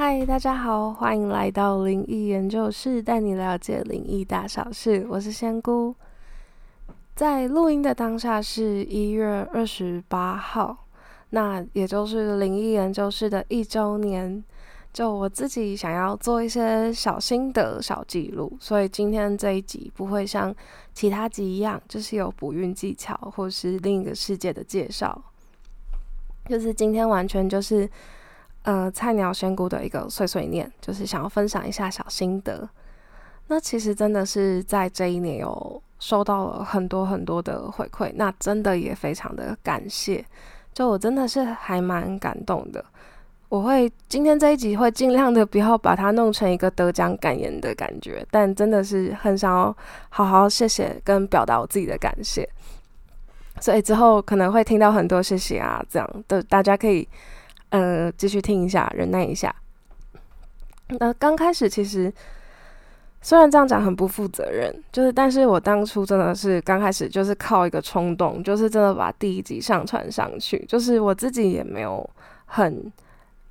嗨，大家好，欢迎来到灵异研究室，带你了解灵异大小事。我是仙姑，在录音的当下是一月二十八号，那也就是灵异研究室的一周年。就我自己想要做一些小心得、小记录，所以今天这一集不会像其他集一样，就是有补运技巧或是另一个世界的介绍，就是今天完全就是。呃，菜鸟仙姑的一个碎碎念，就是想要分享一下小心得。那其实真的是在这一年有收到了很多很多的回馈，那真的也非常的感谢。就我真的是还蛮感动的。我会今天这一集会尽量的不要把它弄成一个得奖感言的感觉，但真的是很想要好好谢谢跟表达我自己的感谢。所以之后可能会听到很多谢谢啊，这样的大家可以。呃，继续听一下，忍耐一下。那刚开始其实虽然这样讲很不负责任，就是但是我当初真的是刚开始就是靠一个冲动，就是真的把第一集上传上去，就是我自己也没有很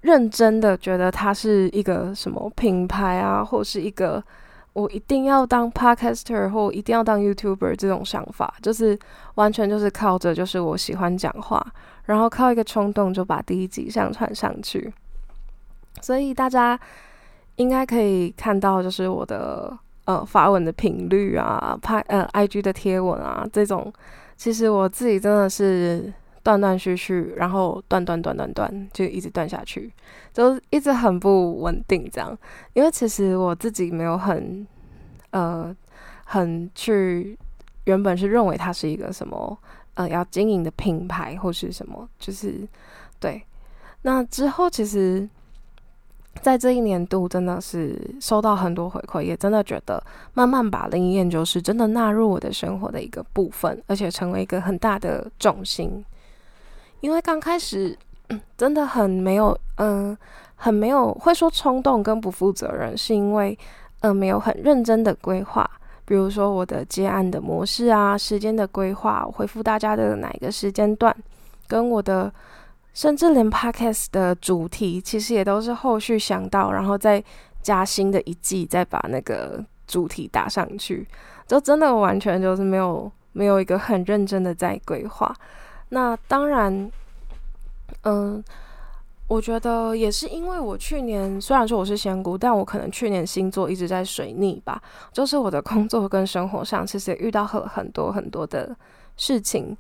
认真的觉得它是一个什么品牌啊，或是一个我一定要当 podcaster 或一定要当 YouTuber 这种想法，就是完全就是靠着就是我喜欢讲话。然后靠一个冲动就把第一集上传上去，所以大家应该可以看到，就是我的呃发文的频率啊，拍呃 IG 的贴文啊，这种其实我自己真的是断断续续，然后断断断断断，就一直断下去，就一直很不稳定这样。因为其实我自己没有很呃很去原本是认为它是一个什么。呃，要经营的品牌或是什么，就是对。那之后，其实，在这一年度，真的是收到很多回馈，也真的觉得慢慢把灵异研究室真的纳入我的生活的一个部分，而且成为一个很大的重心。因为刚开始真的很没有，嗯，很没有会说冲动跟不负责任，是因为嗯没有很认真的规划。比如说我的接案的模式啊，时间的规划，回复大家的哪一个时间段，跟我的，甚至连 podcast 的主题，其实也都是后续想到，然后再加新的一季，再把那个主题打上去，就真的完全就是没有没有一个很认真的在规划。那当然，嗯。我觉得也是，因为我去年虽然说我是仙姑，但我可能去年星座一直在水逆吧，就是我的工作跟生活上其实也遇到很很多很多的事情，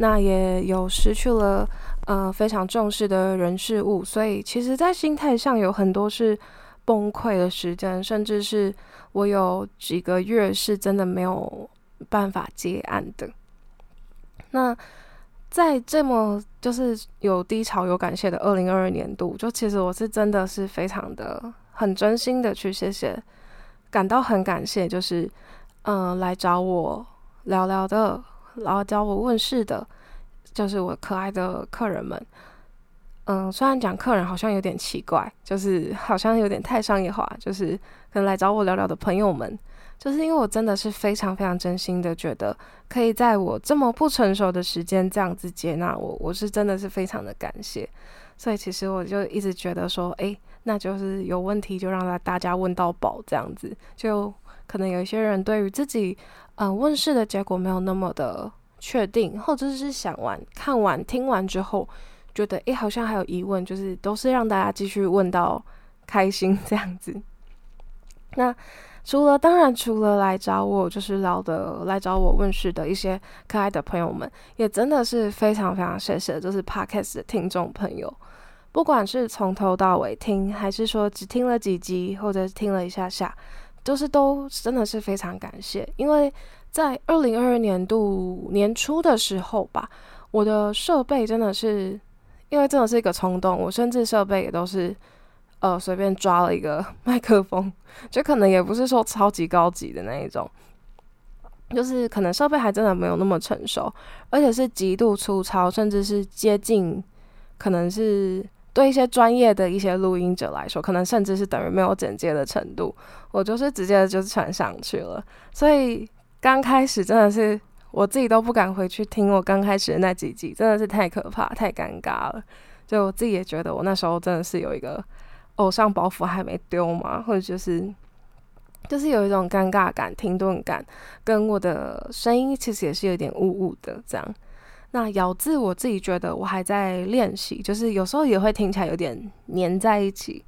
那也有失去了呃非常重视的人事物，所以其实，在心态上有很多是崩溃的时间，甚至是我有几个月是真的没有办法接案的，那。在这么就是有低潮有感谢的二零二二年度，就其实我是真的是非常的很真心的去谢谢，感到很感谢，就是嗯来找我聊聊的，然后教我问事的，就是我可爱的客人们。嗯，虽然讲客人好像有点奇怪，就是好像有点太商业化，就是可能来找我聊聊的朋友们。就是因为我真的是非常非常真心的觉得，可以在我这么不成熟的时间这样子接纳我，我是真的是非常的感谢。所以其实我就一直觉得说，哎，那就是有问题就让大家问到宝这样子。就可能有一些人对于自己嗯问世的结果没有那么的确定，或者是想完看完听完之后觉得哎好像还有疑问，就是都是让大家继续问到开心这样子。那。除了当然，除了来找我就是聊的，来找我问事的一些可爱的朋友们，也真的是非常非常谢谢，就是 Podcast 的听众朋友，不管是从头到尾听，还是说只听了几集，或者听了一下下，都是都真的是非常感谢。因为在二零二二年度年初的时候吧，我的设备真的是，因为真的是一个冲动，我甚至设备也都是。呃，随便抓了一个 麦克风，就可能也不是说超级高级的那一种，就是可能设备还真的没有那么成熟，而且是极度粗糙，甚至是接近，可能是对一些专业的一些录音者来说，可能甚至是等于没有剪接的程度。我就是直接就传上去了，所以刚开始真的是我自己都不敢回去听我刚开始的那几集，真的是太可怕、太尴尬了。就我自己也觉得，我那时候真的是有一个。偶像包袱还没丢吗？或者就是就是有一种尴尬感、停顿感，跟我的声音其实也是有点雾雾的这样。那咬字我自己觉得我还在练习，就是有时候也会听起来有点黏在一起。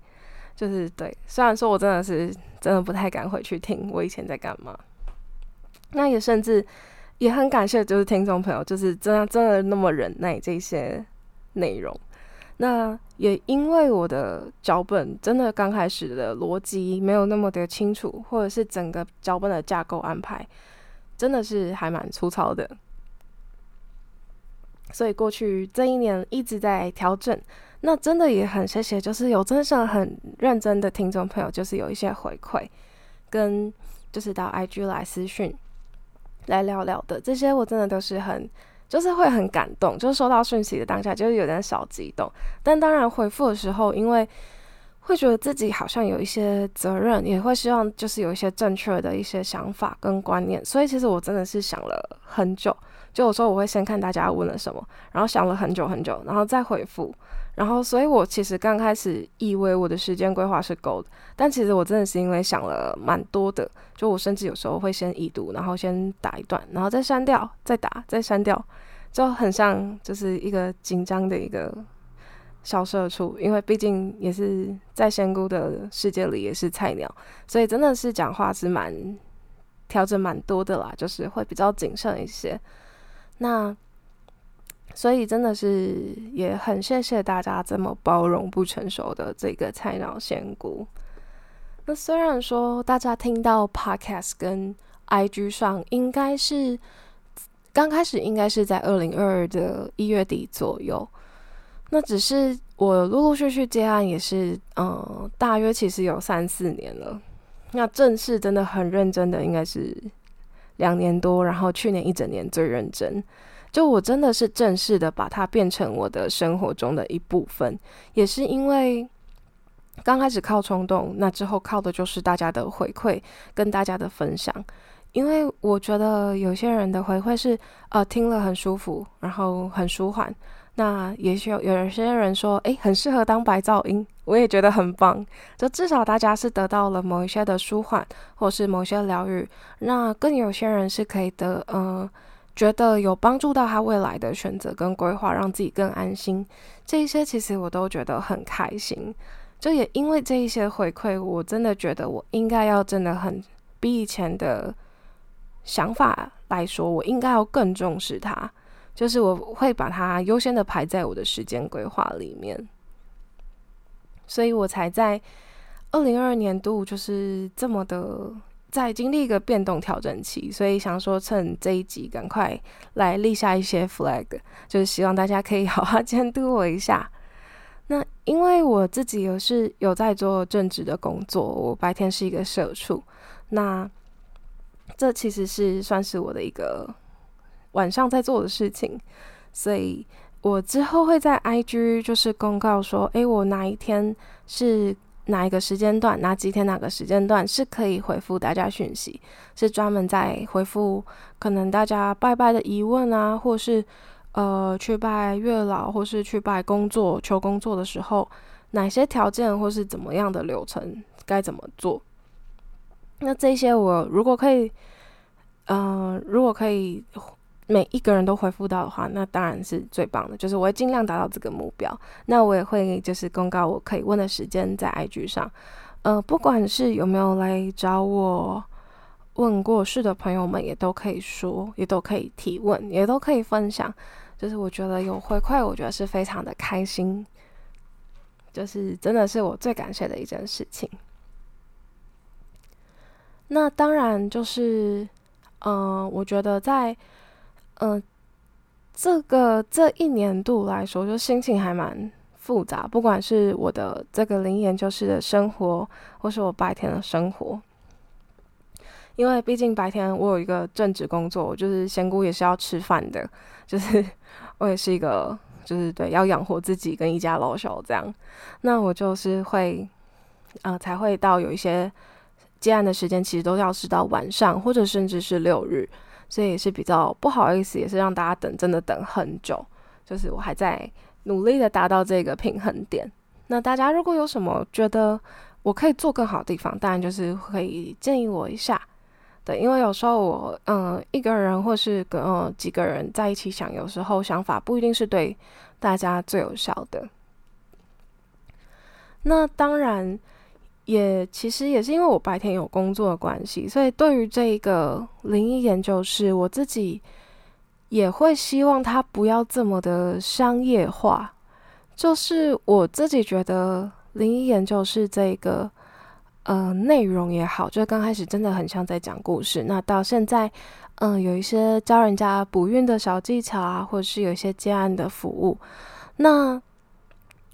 就是对，虽然说我真的是真的不太敢回去听我以前在干嘛。那也甚至也很感谢，就是听众朋友，就是真的真的那么忍耐这些内容。那也因为我的脚本真的刚开始的逻辑没有那么的清楚，或者是整个脚本的架构安排真的是还蛮粗糙的，所以过去这一年一直在调整。那真的也很谢谢，就是有真的很认真的听众朋友，就是有一些回馈，跟就是到 IG 来私讯来聊聊的这些，我真的都是很。就是会很感动，就是收到讯息的当下，就是有点小激动。但当然回复的时候，因为会觉得自己好像有一些责任，也会希望就是有一些正确的一些想法跟观念。所以其实我真的是想了很久，就有时候我会先看大家问了什么，然后想了很久很久，然后再回复。然后，所以我其实刚开始以为我的时间规划是够的，但其实我真的是因为想了蛮多的，就我甚至有时候会先已读，然后先打一段，然后再删掉，再打，再删掉，就很像就是一个紧张的一个小社畜，因为毕竟也是在仙姑的世界里也是菜鸟，所以真的是讲话是蛮调整蛮多的啦，就是会比较谨慎一些。那。所以真的是也很谢谢大家这么包容不成熟的这个菜鸟仙姑。那虽然说大家听到 Podcast 跟 IG 上应该是刚开始应该是在二零二二的一月底左右，那只是我陆陆续续接案也是嗯大约其实有三四年了。那正式真的很认真的应该是两年多，然后去年一整年最认真。就我真的是正式的把它变成我的生活中的一部分，也是因为刚开始靠冲动，那之后靠的就是大家的回馈跟大家的分享。因为我觉得有些人的回馈是呃听了很舒服，然后很舒缓。那也许有有些人说，诶，很适合当白噪音，我也觉得很棒。就至少大家是得到了某一些的舒缓，或是某些疗愈。那更有些人是可以得嗯。觉得有帮助到他未来的选择跟规划，让自己更安心，这一些其实我都觉得很开心。就也因为这一些回馈，我真的觉得我应该要真的很比以前的想法来说，我应该要更重视它。就是我会把它优先的排在我的时间规划里面，所以我才在二零二二年度就是这么的。在经历一个变动调整期，所以想说趁这一集赶快来立下一些 flag，就是希望大家可以好好监督我一下。那因为我自己有是有在做正职的工作，我白天是一个社畜，那这其实是算是我的一个晚上在做的事情，所以我之后会在 IG 就是公告说，诶，我哪一天是。哪一个时间段，哪几天哪个时间段是可以回复大家讯息？是专门在回复可能大家拜拜的疑问啊，或是呃去拜月老，或是去拜工作求工作的时候，哪些条件或是怎么样的流程该怎么做？那这些我如果可以，嗯，如果可以。每一个人都回复到的话，那当然是最棒的。就是我会尽量达到这个目标。那我也会就是公告我可以问的时间在 IG 上。呃，不管是有没有来找我问过事的朋友们，也都可以说，也都可以提问，也都可以分享。就是我觉得有回馈，我觉得是非常的开心。就是真的是我最感谢的一件事情。那当然就是，嗯，我觉得在。嗯，这个这一年度来说，就心情还蛮复杂。不管是我的这个灵研究室的生活，或是我白天的生活，因为毕竟白天我有一个正职工作，就是仙姑也是要吃饭的，就是 我也是一个，就是对要养活自己跟一家老小这样。那我就是会，呃，才会到有一些接案的时间，其实都要是到晚上，或者甚至是六日。所以也是比较不好意思，也是让大家等，真的等很久。就是我还在努力的达到这个平衡点。那大家如果有什么觉得我可以做更好的地方，当然就是可以建议我一下。对，因为有时候我嗯一个人或是跟几个人在一起想，有时候想法不一定是对大家最有效的。那当然也其实也是因为我白天有工作的关系，所以对于这一个灵异研究室，我自己也会希望它不要这么的商业化。就是我自己觉得灵异研究室这个。呃，内容也好，就刚开始真的很像在讲故事。那到现在，嗯，有一些教人家补孕的小技巧啊，或者是有一些接案的服务。那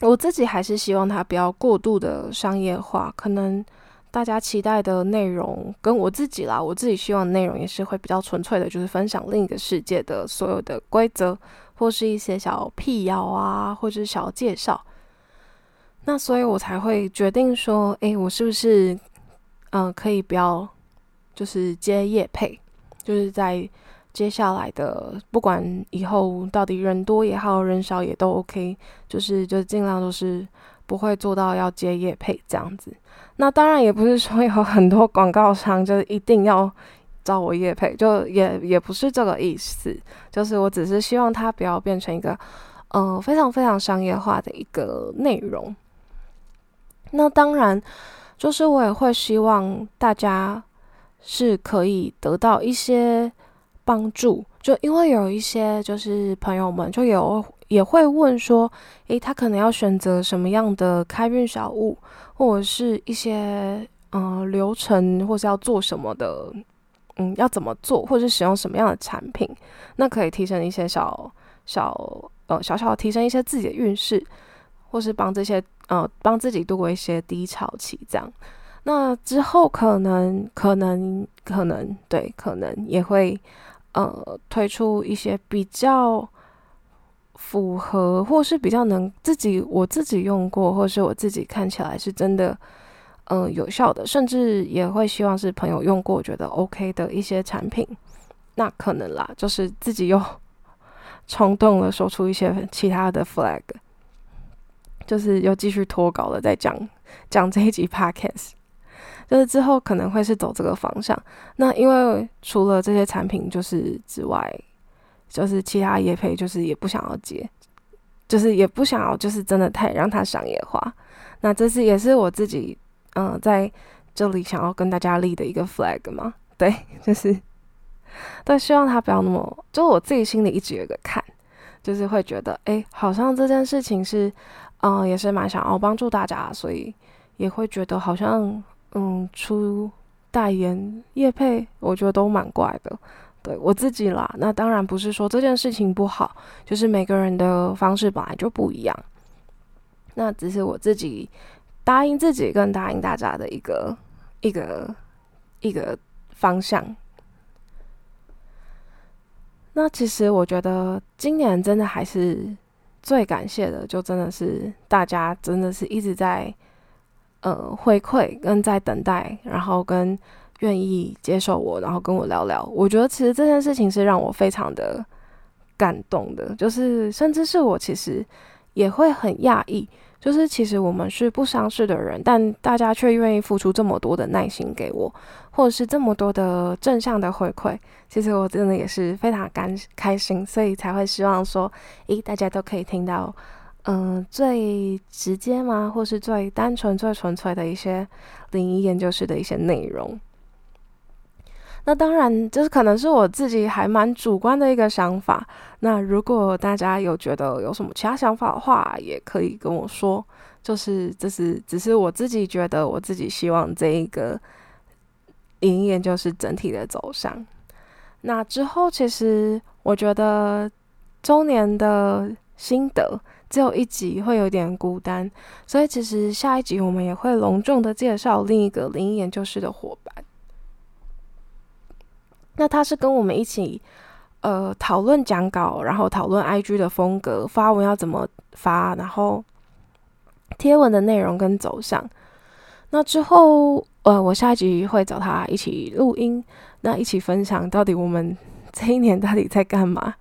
我自己还是希望它不要过度的商业化。可能大家期待的内容跟我自己啦，我自己希望内容也是会比较纯粹的，就是分享另一个世界的所有的规则，或是一些小辟谣啊，或是小介绍。那所以，我才会决定说，诶，我是不是，嗯，可以不要，就是接业配，就是在接下来的，不管以后到底人多也好，人少也都 OK，就是就尽量都是不会做到要接业配这样子。那当然也不是说有很多广告商就一定要找我业配，就也也不是这个意思，就是我只是希望它不要变成一个，嗯，非常非常商业化的一个内容。那当然，就是我也会希望大家是可以得到一些帮助，就因为有一些就是朋友们就有也会问说，诶，他可能要选择什么样的开运小物，或者是一些嗯流程，或是要做什么的，嗯，要怎么做，或者是使用什么样的产品，那可以提升一些小小呃小小提升一些自己的运势，或是帮这些。呃，帮自己度过一些低潮期，这样，那之后可能可能可能对，可能也会呃推出一些比较符合，或是比较能自己我自己用过，或是我自己看起来是真的嗯有效的，甚至也会希望是朋友用过觉得 OK 的一些产品，那可能啦，就是自己又冲动了，说出一些其他的 flag。就是又继续脱稿了，再讲讲这一集 podcast，就是之后可能会是走这个方向。那因为除了这些产品就是之外，就是其他业配就是也不想要接，就是也不想要就是真的太让它商业化。那这是也是我自己嗯在这里想要跟大家立的一个 flag 嘛，对，就是对，希望他不要那么，就我自己心里一直有个坎，就是会觉得哎，好像这件事情是。嗯，也是蛮想要帮助大家，所以也会觉得好像嗯出代言叶配，我觉得都蛮怪的。对我自己啦，那当然不是说这件事情不好，就是每个人的方式本来就不一样。那只是我自己答应自己跟答应大家的一个一个一个方向。那其实我觉得今年真的还是。最感谢的，就真的是大家，真的是一直在呃回馈跟在等待，然后跟愿意接受我，然后跟我聊聊。我觉得其实这件事情是让我非常的感动的，就是甚至是我其实也会很讶异。就是其实我们是不相识的人，但大家却愿意付出这么多的耐心给我，或者是这么多的正向的回馈。其实我真的也是非常感开心，所以才会希望说，诶，大家都可以听到，嗯，最直接吗？或是最单纯、最纯粹的一些灵异研究室的一些内容。那当然，就是可能是我自己还蛮主观的一个想法。那如果大家有觉得有什么其他想法的话，也可以跟我说。就是这是只是我自己觉得，我自己希望这一个灵异研究是整体的走向。那之后，其实我觉得周年的心得只有一集会有点孤单，所以其实下一集我们也会隆重的介绍另一个灵异研究室的伙伴。那他是跟我们一起，呃，讨论讲稿，然后讨论 IG 的风格，发文要怎么发，然后贴文的内容跟走向。那之后，呃，我下一集会找他一起录音，那一起分享到底我们这一年到底在干嘛。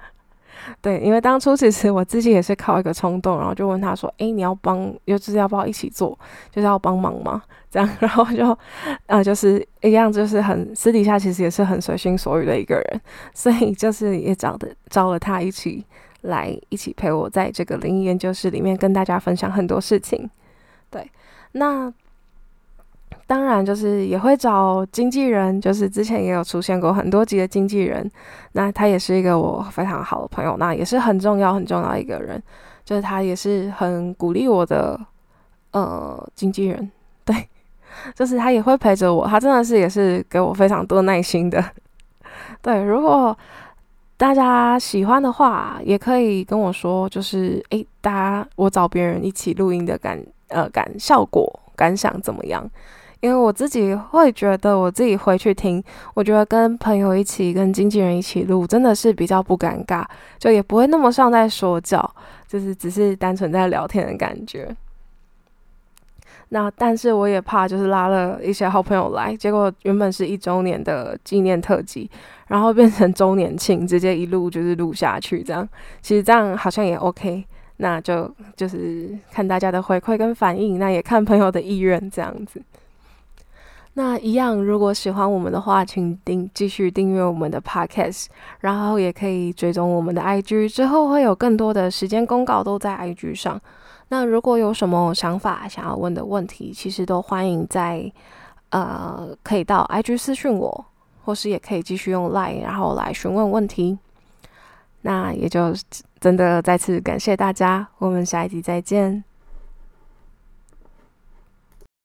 对，因为当初其实我自己也是靠一个冲动，然后就问他说：“诶，你要帮，就是要不要一起做，就是要帮忙吗？”这样，然后就，呃，就是一样，就是很私底下其实也是很随心所欲的一个人，所以就是也找的招了他一起来，一起陪我在这个灵异研究室里面跟大家分享很多事情。对，那。当然，就是也会找经纪人，就是之前也有出现过很多集的经纪人。那他也是一个我非常好的朋友，那也是很重要很重要一个人，就是他也是很鼓励我的呃经纪人。对，就是他也会陪着我，他真的是也是给我非常多耐心的。对，如果大家喜欢的话，也可以跟我说，就是诶，大家我找别人一起录音的感呃感效果感想怎么样？因为我自己会觉得，我自己回去听，我觉得跟朋友一起、跟经纪人一起录，真的是比较不尴尬，就也不会那么像在说教，就是只是单纯在聊天的感觉。那但是我也怕，就是拉了一些好朋友来，结果原本是一周年的纪念特辑，然后变成周年庆，直接一路就是录下去，这样其实这样好像也 OK。那就就是看大家的回馈跟反应，那也看朋友的意愿这样子。那一样，如果喜欢我们的话，请订继续订阅我们的 podcast，然后也可以追踪我们的 IG，之后会有更多的时间公告都在 IG 上。那如果有什么想法想要问的问题，其实都欢迎在呃可以到 IG 私讯我，或是也可以继续用 Line 然后来询问问题。那也就真的再次感谢大家，我们下一集再见。